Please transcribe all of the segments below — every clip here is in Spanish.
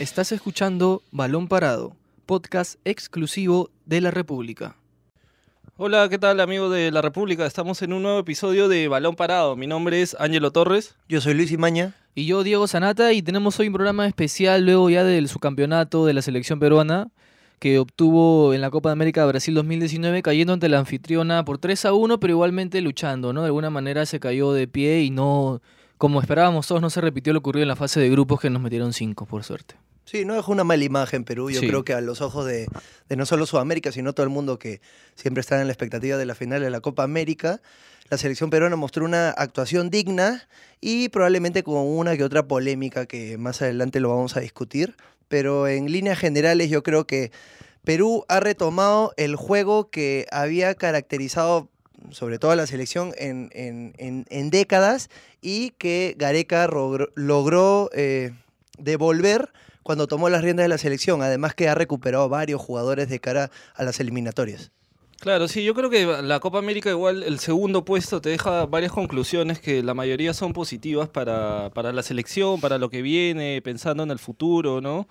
Estás escuchando Balón Parado, podcast exclusivo de la República. Hola, ¿qué tal amigos de la República? Estamos en un nuevo episodio de Balón Parado. Mi nombre es Ángelo Torres. Yo soy Luis Imaña. Y yo, Diego Sanata, y tenemos hoy un programa especial luego ya del subcampeonato de la selección peruana que obtuvo en la Copa de América Brasil 2019 cayendo ante la anfitriona por 3 a 1, pero igualmente luchando, ¿no? De alguna manera se cayó de pie y no, como esperábamos todos, no se repitió lo ocurrido en la fase de grupos que nos metieron 5, por suerte. Sí, no dejó una mala imagen Perú. Yo Sí. creo que a los ojos de, de no solo Sudamérica, sino todo el mundo que siempre está en la expectativa de la final de la Copa América, la selección peruana mostró una actuación digna y probablemente con una que otra polémica que más adelante lo vamos a discutir. Pero en líneas generales yo creo que Perú ha retomado el juego que había caracterizado sobre todo a la selección en, en- en- décadas y que Gareca logró eh, devolver cuando tomó las riendas de la selección, además que ha recuperado varios jugadores de cara a las eliminatorias. Claro, sí, yo creo que la Copa América igual el segundo puesto te deja varias conclusiones que la mayoría son positivas para, para la selección, para lo que viene, pensando en el futuro, ¿no?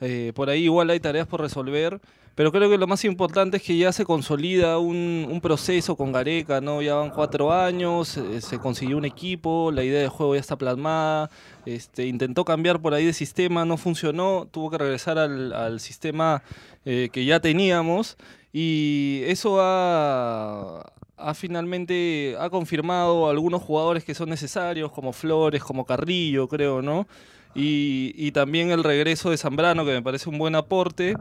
Eh, por ahí igual hay tareas por resolver, pero creo que lo más importante es que ya se consolida un, proceso con Gareca, ¿no? Ya van cuatro años, eh, se consiguió un equipo, la idea de juego ya está plasmada, este, intentó cambiar por ahí de sistema, no funcionó, tuvo que regresar al, sistema eh, que ya teníamos y eso ha, ha finalmente ha confirmado algunos jugadores que son necesarios, como Flores, como Carrillo, creo, ¿no? Y, y también el regreso de Zambrano, que me parece un buen aporte,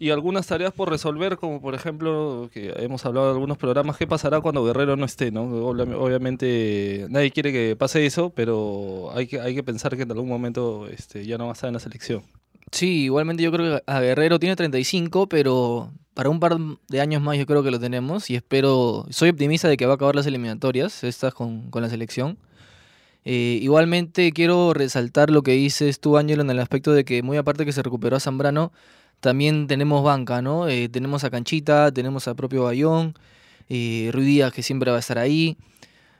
y algunas tareas por resolver, como por ejemplo, que hemos hablado en algunos programas, ¿qué pasará cuando Guerrero no esté, ¿no? Obviamente nadie quiere que pase eso, pero hay que, hay que pensar que en algún momento este, ya no va a estar en la selección. Sí, igualmente yo creo que a Guerrero tiene 35, pero para un par de años más yo creo que lo tenemos y espero, soy optimista de que va a acabar las eliminatorias, estas con, con la selección. Eh, igualmente quiero resaltar lo que dices tú, Ángelo, en el aspecto de que muy aparte que se recuperó a Zambrano, también tenemos banca, ¿no? Eh, tenemos a Canchita, tenemos a propio Bayón, eh, Ruiz Díaz que siempre va a estar ahí.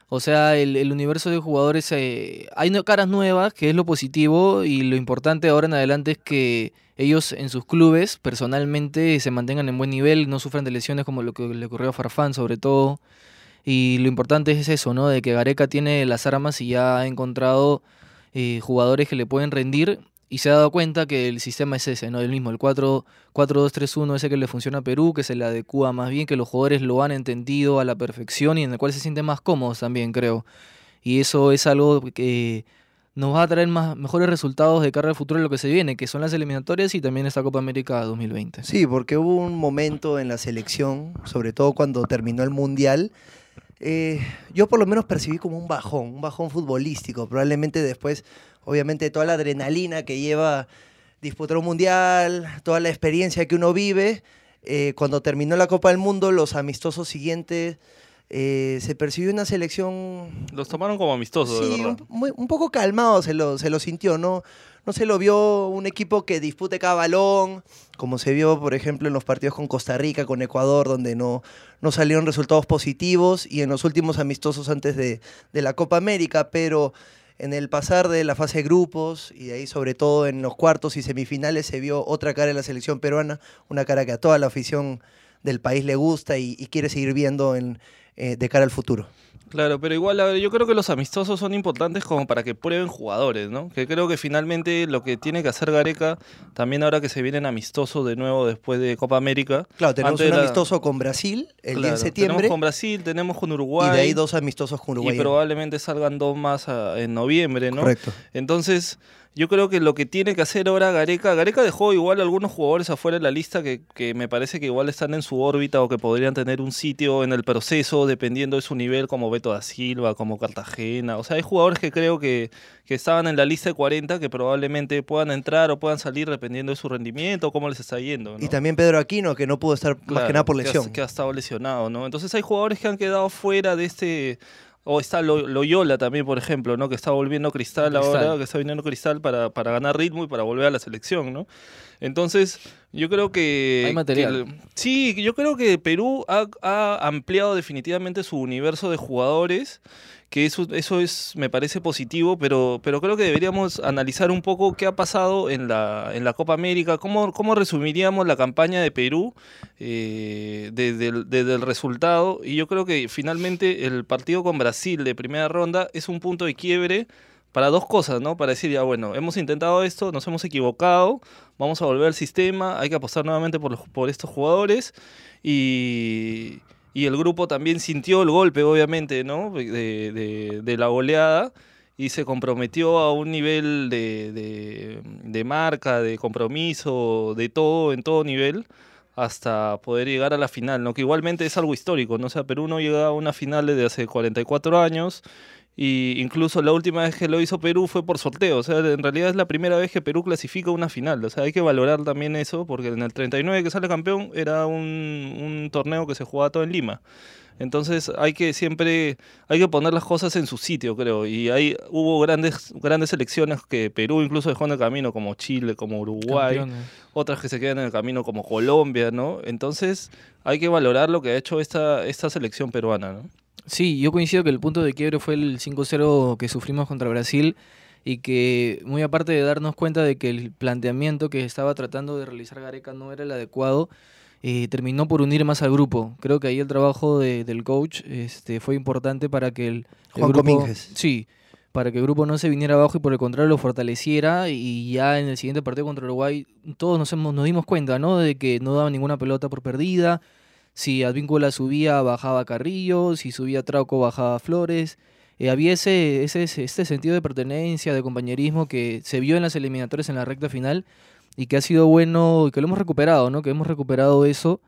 O sea, el, universo de jugadores, eh, hay caras nuevas, que es lo positivo, y lo importante ahora en adelante es que ellos en sus clubes personalmente se mantengan en buen nivel, no sufran de lesiones como lo que le ocurrió a Farfán sobre todo. Y lo importante es eso, ¿no? De que Gareca tiene las armas y ya ha encontrado eh, jugadores que le pueden rendir y se ha dado cuenta que el sistema es ese, ¿no? El mismo, el 4 4-2-3-1, ese que le funciona a Perú, que se le adecua más bien, que los jugadores lo han entendido a la perfección y en el cual se sienten más cómodos también, creo. Y eso es algo que nos va a traer más, mejores resultados de cara al futuro de lo que se viene, que son las eliminatorias y también esta Copa América 2020. Sí, porque hubo un momento en la selección, sobre todo cuando terminó el Mundial, eh, yo por lo menos percibí como un bajón, un bajón futbolístico. Probablemente después, obviamente, toda la adrenalina que lleva disputar un Mundial, toda la experiencia que uno vive, eh, cuando terminó la Copa del Mundo, los amistosos siguientes, eh, se percibió una selección Los tomaron como amistosos, de verdad. un, muy- un poco calmado se lo, se lo sintió, ¿no? No se lo vio un equipo que dispute cada balón, como se vio, por ejemplo, en los partidos con Costa Rica, con Ecuador, donde no, no salieron resultados positivos, y en los últimos amistosos antes de, de la Copa América, pero en el pasar de la fase de grupos, y ahí sobre todo en los cuartos y semifinales, se vio otra cara de la selección peruana, una cara que a toda la afición del país le gusta y, y quiere seguir viendo en, eh, de cara al futuro. Claro, pero igual, a ver, yo creo que los amistosos son importantes como para que prueben jugadores, ¿no? Que creo que finalmente lo que tiene que hacer Gareca, también ahora que se vienen amistosos de nuevo después de Copa América. Claro, tenemos un la- amistoso con Brasil el 10 Claro, de septiembre Tenemos con Brasil, tenemos con y Uruguay. de ahí dos amistosos con Uruguay. y probablemente salgan dos más ah, en noviembre, ¿no? Correcto. Entonces, yo creo que lo que tiene que hacer ahora Gareca, Gareca dejó igual algunos jugadores afuera de la lista que, que me parece que igual están en su órbita o que podrían tener un sitio en el proceso dependiendo de su nivel, como Beto da Silva, como Cartagena. O sea, hay jugadores que creo que, que estaban en la lista de 40 que probablemente puedan entrar o puedan salir dependiendo de su rendimiento o cómo les está yendo. ¿no? Y también Pedro Aquino, que no pudo estar más Claro, que nada por ha- lesión. Que ha, estado lesionado, ¿no? Entonces hay jugadores que han quedado fuera de este... O está Lo- Loyola también, por ejemplo, ¿no? Que está volviendo Cristal, Cristal. ahora, que está viniendo Cristal para, para ganar ritmo y para volver a la selección, ¿no? Entonces, yo creo que... Hay material. que sí, yo creo que Perú ha, ha ampliado definitivamente su universo de jugadores que eso, eso es, me parece positivo, pero, pero creo que deberíamos analizar un poco qué ha pasado en la, en la Copa América, cómo, cómo resumiríamos la campaña de Perú eh, desde, el, desde el resultado. Y yo creo que finalmente el partido con Brasil de primera ronda es un punto de quiebre para dos cosas, ¿no? Para decir, ya bueno, hemos intentado esto, nos hemos equivocado, vamos a volver al sistema, hay que apostar nuevamente por, los, por estos jugadores y, y el grupo también sintió el golpe, obviamente, ¿no? De, de, la goleada y se comprometió a un nivel de, de, de, marca, de compromiso, de todo, en todo nivel, hasta poder llegar a la final, ¿no? Que igualmente es algo histórico, ¿no? O sea, Perú no llega a una final desde hace 44 años y incluso la última vez que lo hizo Perú fue por sorteo, o sea, en realidad es la primera vez que Perú clasifica una final, o sea, hay que valorar también eso, porque en el 39 que sale campeón era un, un torneo que se jugaba todo en Lima. Entonces hay que siempre, hay que poner las cosas en su sitio, creo. Y hay, hubo grandes, grandes selecciones que Perú incluso dejó en el camino, como Chile, como Uruguay, Campeones. otras que se quedan en el camino como Colombia, ¿no? Entonces hay que valorar lo que ha hecho esta, esta selección peruana, ¿no? Sí, yo coincido que el punto de quiebre fue el 5-0 que sufrimos contra Brasil y que muy aparte de darnos cuenta de que el planteamiento que estaba tratando de realizar Gareca no era el adecuado, eh, terminó por unir más al grupo. Creo que ahí el trabajo de, del coach este, fue importante para que el, el Juan grupo... Sí, para que el grupo no se viniera abajo y por el contrario lo fortaleciera y ya en el siguiente partido contra Uruguay todos nos, hemos, nos dimos cuenta ¿no? de que no daba ninguna pelota por perdida, si Advíncula subía bajaba Carrillo, si subía Trauco bajaba Flores. Eh, había ese, ese, este sentido de pertenencia, de compañerismo que se vio en las eliminatorias en la recta final y que ha sido bueno y que lo hemos recuperado, ¿no? Que hemos recuperado eso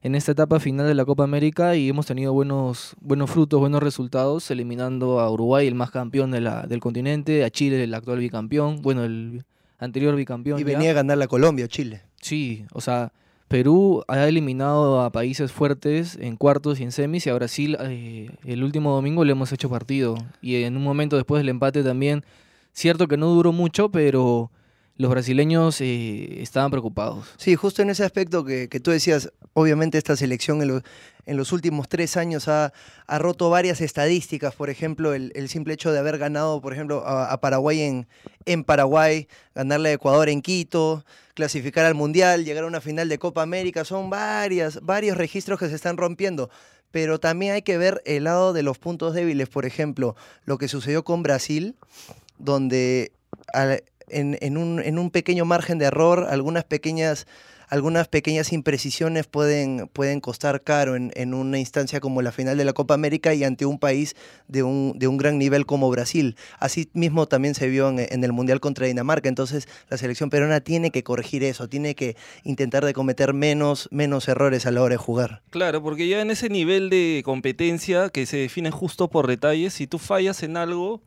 en esta etapa final de la Copa América y hemos tenido buenos, buenos frutos, buenos resultados, eliminando a Uruguay, el más campeón de la, del continente, a Chile, el actual bicampeón, bueno, el anterior bicampeón. Y venía ya. a ganar la Colombia, Chile. Sí, o sea, Perú ha eliminado a países fuertes en cuartos y en semis y a Brasil eh, el último domingo le hemos hecho partido. Y en un momento después del empate también, cierto que no duró mucho, pero los brasileños eh, estaban preocupados. Sí, justo en ese aspecto que, que tú decías, obviamente esta selección en, lo, en los últimos tres años ha, ha, roto varias estadísticas, por ejemplo, el, simple hecho de haber ganado, por ejemplo, a, a Paraguay en, en Paraguay, ganarle a Ecuador en Quito, clasificar al Mundial, llegar a una final de Copa América, son varias, varios registros que se están rompiendo. Pero también hay que ver el lado de los puntos débiles, por ejemplo, lo que sucedió con Brasil, donde en, en, un, en un pequeño margen de error, algunas pequeñas algunas pequeñas imprecisiones pueden, pueden costar caro en, en, una instancia como la final de la Copa América y ante un país de un, de un gran nivel como Brasil. Así mismo también se vio en, el Mundial contra Dinamarca. Entonces la selección peruana tiene que corregir eso, tiene que intentar de cometer menos, menos errores a la hora de jugar. Claro, porque ya en ese nivel de competencia que se define justo por detalles, si tú fallas en algo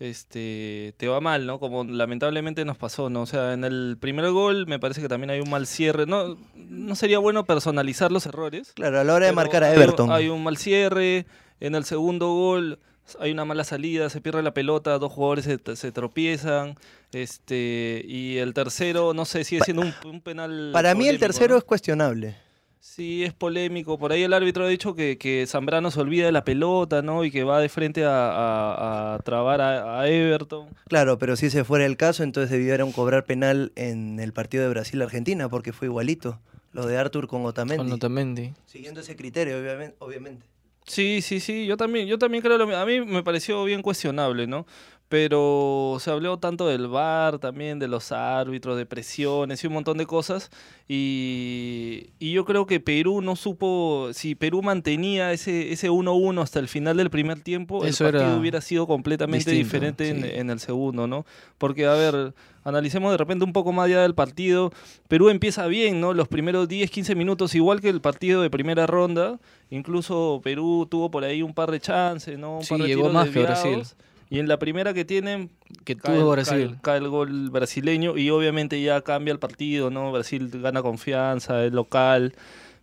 este, te va mal, ¿no? Como lamentablemente nos pasó, ¿no? O sea, en el primer gol me parece que también hay un mal cierre. No, no sería bueno personalizar los errores. Claro, a la hora de marcar a Everton. Hay, un mal cierre. En el segundo gol hay una mala salida, se pierde la pelota, dos jugadores se, se tropiezan. Este, y el tercero, no sé, sigue siendo un, un penal. Para mí el tercero ¿no? es cuestionable. Sí, es polémico. Por ahí el árbitro ha dicho que, que Zambrano se olvida de la pelota, ¿no? Y que va de frente a, a, a trabar a, a, Everton. Claro, pero si ese fuera el caso, entonces debieron cobrar penal en el partido de Brasil-Argentina, porque fue igualito. Lo de Arthur con Otamendi. Con Otamendi. Siguiendo ese criterio, obviamente. Sí, sí, sí. Yo también, yo también creo lo mismo. A mí me pareció bien cuestionable, ¿no? Pero se habló tanto del VAR también, de los árbitros, de presiones y un montón de cosas. Y, y yo creo que Perú no supo, si Perú mantenía ese 1-1 ese hasta el final del primer tiempo, Eso el partido hubiera sido completamente distinto, diferente sí. en, en, el segundo, ¿no? Porque, a ver, analicemos de repente un poco más allá del partido. Perú empieza bien, ¿no? Los primeros 10, 15 minutos, igual que el partido de primera ronda. Incluso Perú tuvo por ahí un par de chances, ¿no? Un sí, par de llegó más que Brasil. Y en la primera que tienen, que tuvo Brasil. Cae, cae, el gol brasileño y obviamente ya cambia el partido, ¿no? Brasil gana confianza, es local.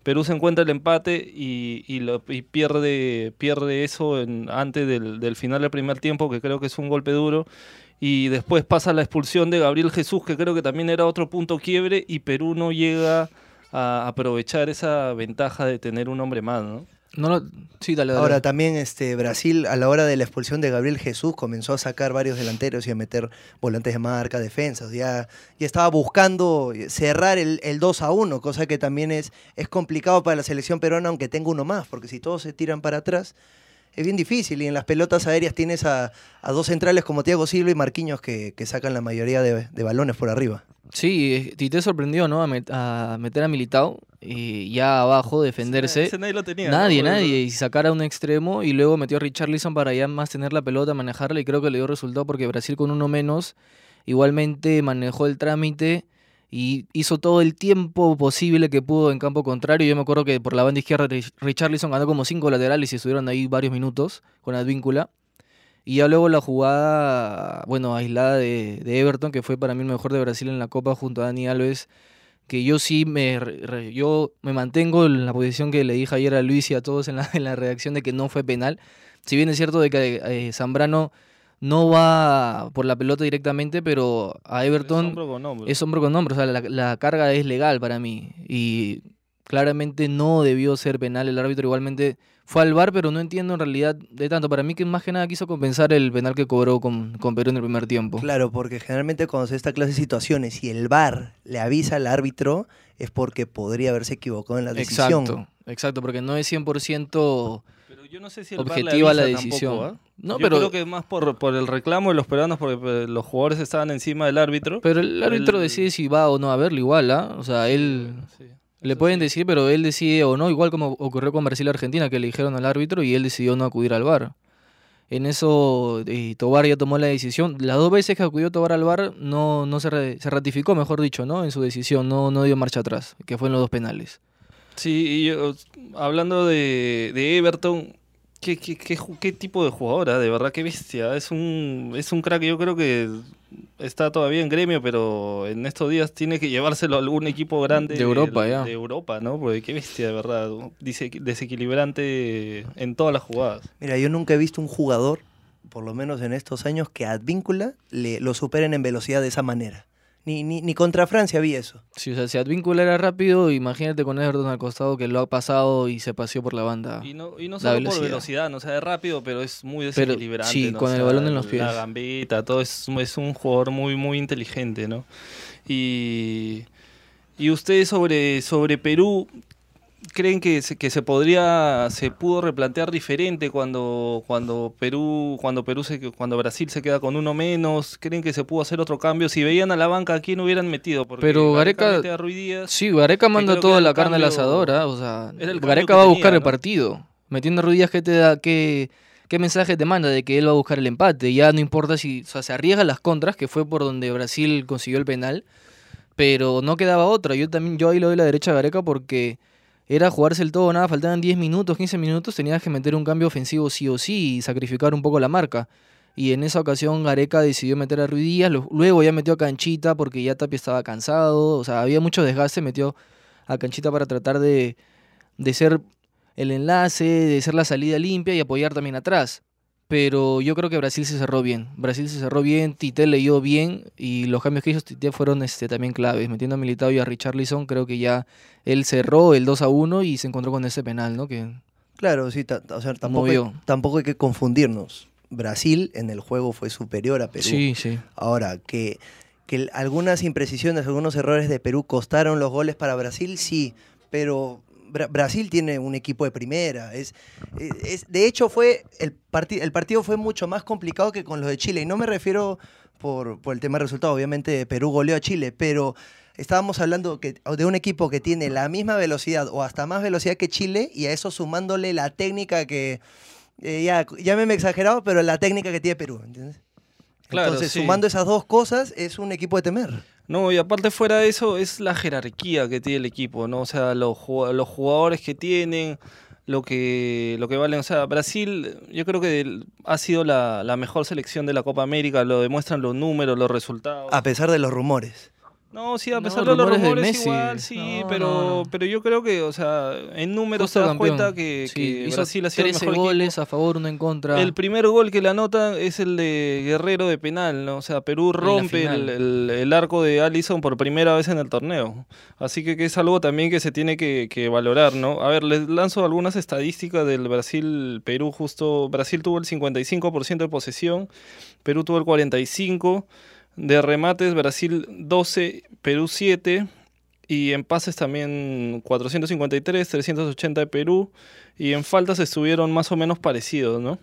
Perú se encuentra el empate y, y, lo, y pierde, pierde eso en, antes del, del, final del primer tiempo, que creo que es un golpe duro. Y después pasa la expulsión de Gabriel Jesús, que creo que también era otro punto quiebre, y Perú no llega a aprovechar esa ventaja de tener un hombre más, ¿no? No lo- Sí, dale. Ahora también este, Brasil a la hora de la expulsión de Gabriel Jesús comenzó a sacar varios delanteros y a meter volantes de marca, defensas. Ya, ya estaba buscando cerrar el, el 2 a 1, cosa que también es, es complicado para la selección peruana aunque tenga uno más, porque si todos se tiran para atrás es bien difícil. Y en las pelotas aéreas tienes a, a dos centrales como Thiago Silva y Marquinhos que, que sacan la mayoría de, de balones por arriba. Sí, eh, Tite sorprendió, ¿no? A, met- a meter a Militao y ya abajo defenderse. Ese nadie lo tenía. ¿no? Nadie, Porque- nadie. Y sacar a un extremo y luego metió a Richarlison para ya más tener la pelota, manejarla y creo que le dio resultado porque Brasil con uno menos igualmente manejó el trámite y hizo todo el tiempo posible que pudo en campo contrario. Yo me acuerdo que por la banda izquierda Rich- Richarlison ganó como cinco laterales y estuvieron ahí varios minutos con Advíncula. Y ya luego la jugada, bueno, aislada de, Everton, que fue para mí el mejor de Brasil en la Copa junto a Dani Alves, que yo sí me, yo me mantengo en la posición que le dije ayer a Luis y a todos en la, en la redacción de que no fue penal. Si bien es cierto de que eh, Zambrano no va por la pelota directamente, pero a Es Everton hombro con hombro. es hombro con hombro, o sea, la, la carga es legal para mí. Y claramente no debió ser penal el árbitro, igualmente fue al VAR, pero no entiendo en realidad de tanto. Para mí que más que nada quiso compensar el penal que cobró con, con Perú en el primer tiempo. Claro, porque generalmente cuando se esta clase de situaciones y el VAR le avisa al árbitro es porque podría haberse equivocado en la decisión. Exacto, exacto, porque no es 100% Pero yo no sé si el le objetiva la avisa decisión. tampoco, ¿ah? No, yo pero, creo que más por, por el reclamo de los peruanos, porque eh, los jugadores estaban encima del árbitro. pero el árbitro decide si va o no a verlo igual, ¿ah? O sea, él Sí, le pueden sí. decir, pero él decide o no, igual como ocurrió con Brasil y Argentina, que le dijeron al árbitro y él decidió no acudir al VAR. En eso eh, Tobar ya tomó la decisión. Las dos veces que acudió Tobar al VAR no, no se, re- se ratificó, mejor dicho, ¿no? En su decisión, no, no dio marcha atrás, que fue en los dos penales. Sí, y yo, hablando de, de Everton, ¿qué, qué, qué, qué tipo de jugadora? De verdad, qué bestia. Es un, es un crack, yo creo que está todavía en gremio, pero en estos días tiene que llevárselo a algún equipo grande De Europa, ya. de Europa, ¿no? Porque qué bestia, de verdad. Dice, desequilibrante en todas las jugadas. Mira, yo nunca he visto un jugador, por lo menos en estos años, que a Advíncula le, lo superen en velocidad de esa manera. Ni, ni, ni contra Francia vi eso. Si, o sea, si Advíncula era rápido, imagínate con Everton al costado que lo ha pasado y se paseó por la banda. Y no, y no solo por velocidad. no o sea, es rápido, pero es muy Pero, desequilibrante. sí, ¿no? con O el balón en los pies. La gambeta, todo es, es un jugador muy, muy inteligente, ¿no? Y, y ustedes sobre, sobre Perú, ¿creen que se, que se podría, se pudo replantear diferente cuando, cuando Perú, cuando Perú se, cuando Brasil se queda con uno menos? ¿Creen que se pudo hacer otro cambio? Si veían a la banca, ¿a quién hubieran metido? Porque Pero Gareca- mete a Ruiz Díaz, Sí, Gareca manda que toda la carne al asador, ¿ah? o sea, Gareca que va a tenía, buscar el ¿no? partido. Metiendo a Ruiz Díaz, ¿qué te da? ¿Qué, ¿Qué mensaje te manda? De que él va a buscar el empate. Ya no importa si, o sea, se arriesga las contras, que fue por donde Brasil consiguió el penal, pero no quedaba otra. Yo también, yo ahí le doy la derecha a Gareca porque era jugarse el todo nada, faltaban 10 minutos, 15 minutos, tenías que meter un cambio ofensivo sí o sí y sacrificar un poco la marca. Y en esa ocasión Gareca decidió meter a lo- luego ya metió a Canchita porque ya Tapia estaba cansado, o sea, había mucho desgaste, metió a Canchita para tratar de, de ser el enlace, de ser la salida limpia y apoyar también atrás. Pero yo creo que Brasil se cerró bien. Brasil se cerró bien, Tite leyó bien y los cambios que hizo Tite fueron este, también claves. Metiendo a Militao y a Richarlison, creo que ya él cerró el 2 a 1 y se encontró con ese penal, ¿no? Que Claro, sí, o sea, tampoco hay, tampoco hay que confundirnos. Brasil en el juego fue superior a Perú. sí, sí. Ahora, que, que algunas imprecisiones, algunos errores de Perú costaron los goles para Brasil, sí, pero Bra- Brasil tiene un equipo de primera. Es, es- es- de hecho, fue el, parti- el partido fue mucho más complicado que con los de Chile. Y no me refiero por, por el tema de resultado, obviamente Perú goleó a Chile, pero estábamos hablando que, de un equipo que tiene la misma velocidad o hasta más velocidad que Chile y a eso sumándole la técnica que... eh, ya, llámeme exagerado, pero la técnica que tiene Perú, ¿entiendes? Claro, Entonces, sí. sumando esas dos cosas, es un equipo de temer. No, y aparte fuera de eso es la jerarquía que tiene el equipo, ¿no? O sea, los, los jugadores que tienen, lo que, lo que valen. O sea, Brasil yo creo que ha sido la, la mejor selección de la Copa América, lo demuestran los números, los resultados. A pesar de los rumores. No, sí, a No, pesar de los rumores de igual, sí, No, pero, no, pero yo creo que, o sea, en números Justo te das campeón. cuenta que, Sí, que hizo Brasil ha sido el 13 mejor equipo. goles a favor, uno en contra. El primer gol que le anota es el de Guerrero de penal, ¿no? O sea, Perú rompe el- el arco de Allison por primera vez en el torneo. Así que, que es algo también que se tiene que, que valorar, ¿no? A ver, les lanzo algunas estadísticas del Brasil-Perú. Justo Brasil tuvo el 55% de posesión, Perú tuvo el 45%. De remates, Brasil 12, Perú 7. Y en pases también 453, 380 de Perú. Y en faltas estuvieron más o menos parecidos, ¿no?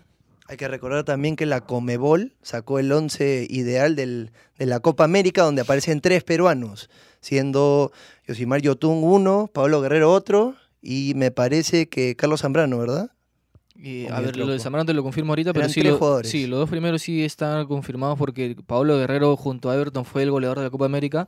Hay que recordar también que la Comebol sacó el 11 ideal del- de la Copa América, donde aparecen tres peruanos, siendo Yosimar Yotun uno, Pablo Guerrero otro, y me parece que Carlos Zambrano, ¿verdad? A ver, lo de. Zambrano te lo confirmo ahorita, pero sí, lo- jugadores. sí, los dos primeros sí están confirmados porque Pablo Guerrero junto a Everton fue el goleador de la Copa América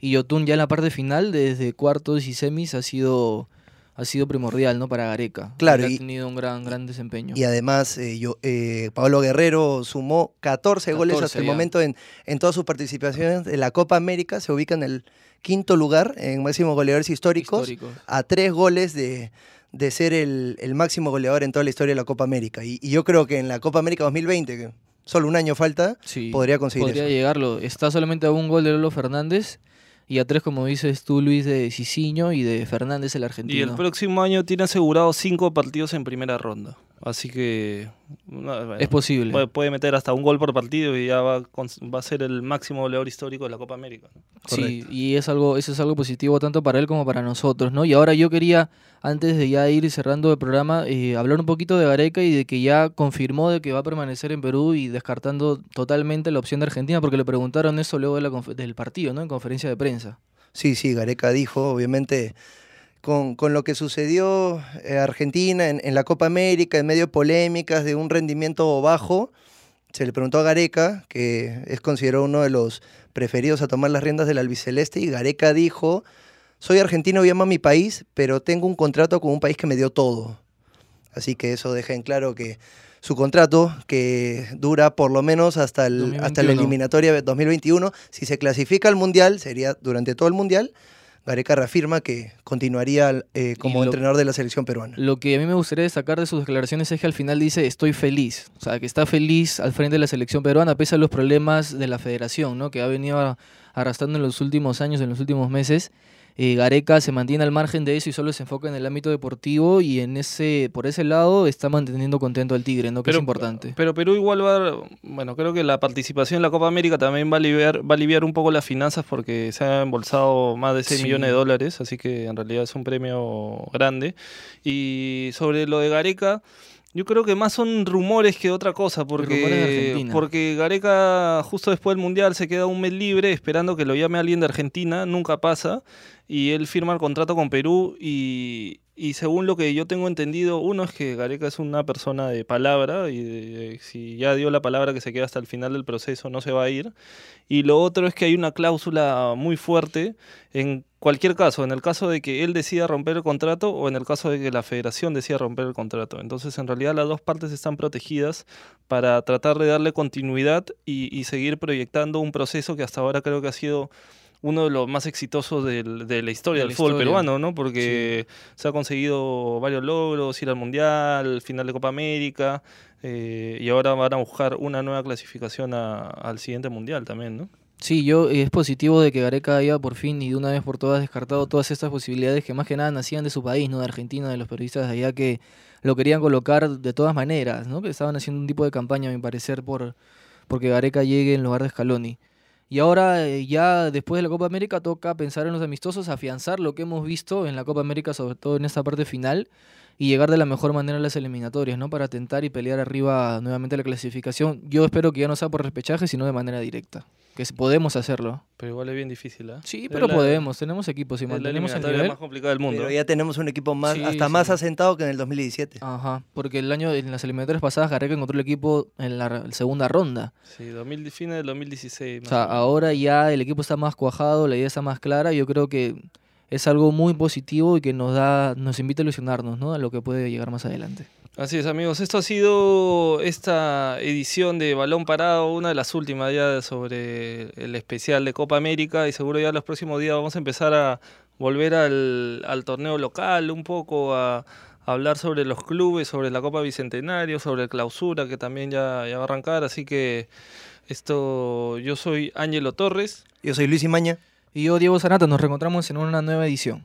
y Yotun ya en la parte final, desde cuartos y semis, ha sido, ha sido primordial ¿no? para Gareca. Claro, y- ha tenido un gran, gran desempeño. Y además, eh, yo, eh, Pablo Guerrero sumó 14 goles 14 hasta el momento en, en todas sus participaciones de la Copa América. Se ubica en el quinto lugar en máximos goleadores históricos, Histórico. a tres goles de, de ser el, el máximo goleador en toda la historia de la Copa América. Y, y yo creo que en la Copa América 2020, que solo un año falta, Sí, podría conseguir podría eso. llegarlo. Está solamente a un gol de Lolo Fernández y a tres, como dices tú, Luis, de Cicinho y de Fernández, el argentino. Y el próximo año tiene asegurado cinco partidos en primera ronda. Así que no, bueno, Es posible. puede, puede meter hasta un gol por partido y ya va, va a ser el máximo goleador histórico de la Copa América. ¿no? Sí, y es algo, eso es algo positivo tanto para él como para nosotros, ¿no? Y ahora yo quería, antes de ya ir cerrando el programa, eh, hablar un poquito de Gareca y de que ya confirmó de que va a permanecer en Perú y descartando totalmente la opción de Argentina, porque le preguntaron eso luego de la del partido, ¿no? En conferencia de prensa. Sí, sí, Gareca dijo, obviamente, con, con lo que sucedió en Argentina en, en la Copa América, en medio de polémicas de un rendimiento bajo, se le preguntó a Gareca, que es considerado uno de los preferidos a tomar las riendas del albiceleste, y Gareca dijo, soy argentino y amo a mi país, pero tengo un contrato con un país que me dio todo. Así que eso deja en claro que su contrato, que dura por lo menos hasta, el, hasta la 2021. eliminatoria de 2021, si se clasifica al Mundial, sería durante todo el Mundial, Gareca reafirma que continuaría eh, como lo- entrenador de la selección peruana. Lo que a mí me gustaría destacar de sus declaraciones es que al final dice estoy feliz, o sea, que está feliz al frente de la selección peruana pese a los problemas de la federación, ¿no? Que ha venido arrastrando en los últimos años, en los últimos meses. Eh, Gareca se mantiene al margen de eso y solo se enfoca en el ámbito deportivo y en ese, por ese lado está manteniendo contento al Tigre, ¿no? Que es importante. Pero Perú igual va, a- bueno, creo que la participación en la Copa América también va a aliviar, va a aliviar un poco las finanzas porque se han embolsado más de 6 Sí. millones de dólares, así que en realidad es un premio grande. Y sobre lo de Gareca, yo creo que más son rumores que otra cosa, porque, Argentina. porque Gareca justo después del Mundial se queda un mes libre esperando que lo llame alguien de Argentina, nunca pasa, y él firma el contrato con Perú y, y según lo que yo tengo entendido, uno es que Gareca es una persona de palabra y si ya dio la palabra que se queda hasta el final del proceso no se va a ir. Y lo otro es que hay una cláusula muy fuerte en cualquier caso, en el caso de que él decida romper el contrato o en el caso de que la federación decida romper el contrato. Entonces, en realidad las dos partes están protegidas para tratar de darle continuidad y, y seguir proyectando un proceso que hasta ahora creo que ha sido uno de los más exitosos del- de la historia De del la fútbol historia. peruano, ¿no? Porque se ha conseguido varios logros, ir al Mundial, final de Copa América, eh, y ahora van a buscar una nueva clasificación a- al siguiente Mundial también, ¿no? Sí, yo es positivo de que Gareca haya por fin y de una vez por todas descartado todas estas posibilidades que más que nada nacían de su país, no de Argentina, de los periodistas de allá que lo querían colocar de todas maneras, ¿no? Que estaban haciendo un tipo de campaña, a mi parecer, por porque Gareca llegue en lugar de Scaloni. Y ahora eh, ya después de la Copa América toca pensar en los amistosos, afianzar lo que hemos visto en la Copa América, sobre todo en esta parte final, y llegar de la mejor manera a las eliminatorias, ¿no? Para tentar y pelear arriba nuevamente la clasificación. Yo espero que ya no sea por repechaje, sino de manera directa. Que podemos hacerlo. Pero igual es bien difícil, ¿ah? Sí, pero la- podemos. Tenemos equipos. Si la mantenemos el nivel. más complicada del mundo. Pero ya tenemos un equipo más, Sí, hasta más asentado que en el 2017. Ajá, porque el año en las eliminatorias pasadas Gareca encontró el equipo en la segunda ronda. Sí, 2000, fines del 2016. O más sea, ahora ya el equipo está más cuajado, la idea está más clara. Yo creo que es algo muy positivo y que nos da, nos invita a ilusionarnos, ¿no? A lo que puede llegar más adelante. Así es, amigos. Esto ha sido esta edición de Balón Parado, una de las últimas ya sobre el especial de Copa América y seguro ya los próximos días vamos a empezar a volver al, al torneo local un poco, a, a hablar sobre los clubes, sobre la Copa Bicentenario, sobre el clausura que también ya, ya va a arrancar. Así que esto, yo soy Ángelo Torres. Yo soy Luis Imaña. Y yo, Diego Zanata, nos reencontramos en una nueva edición.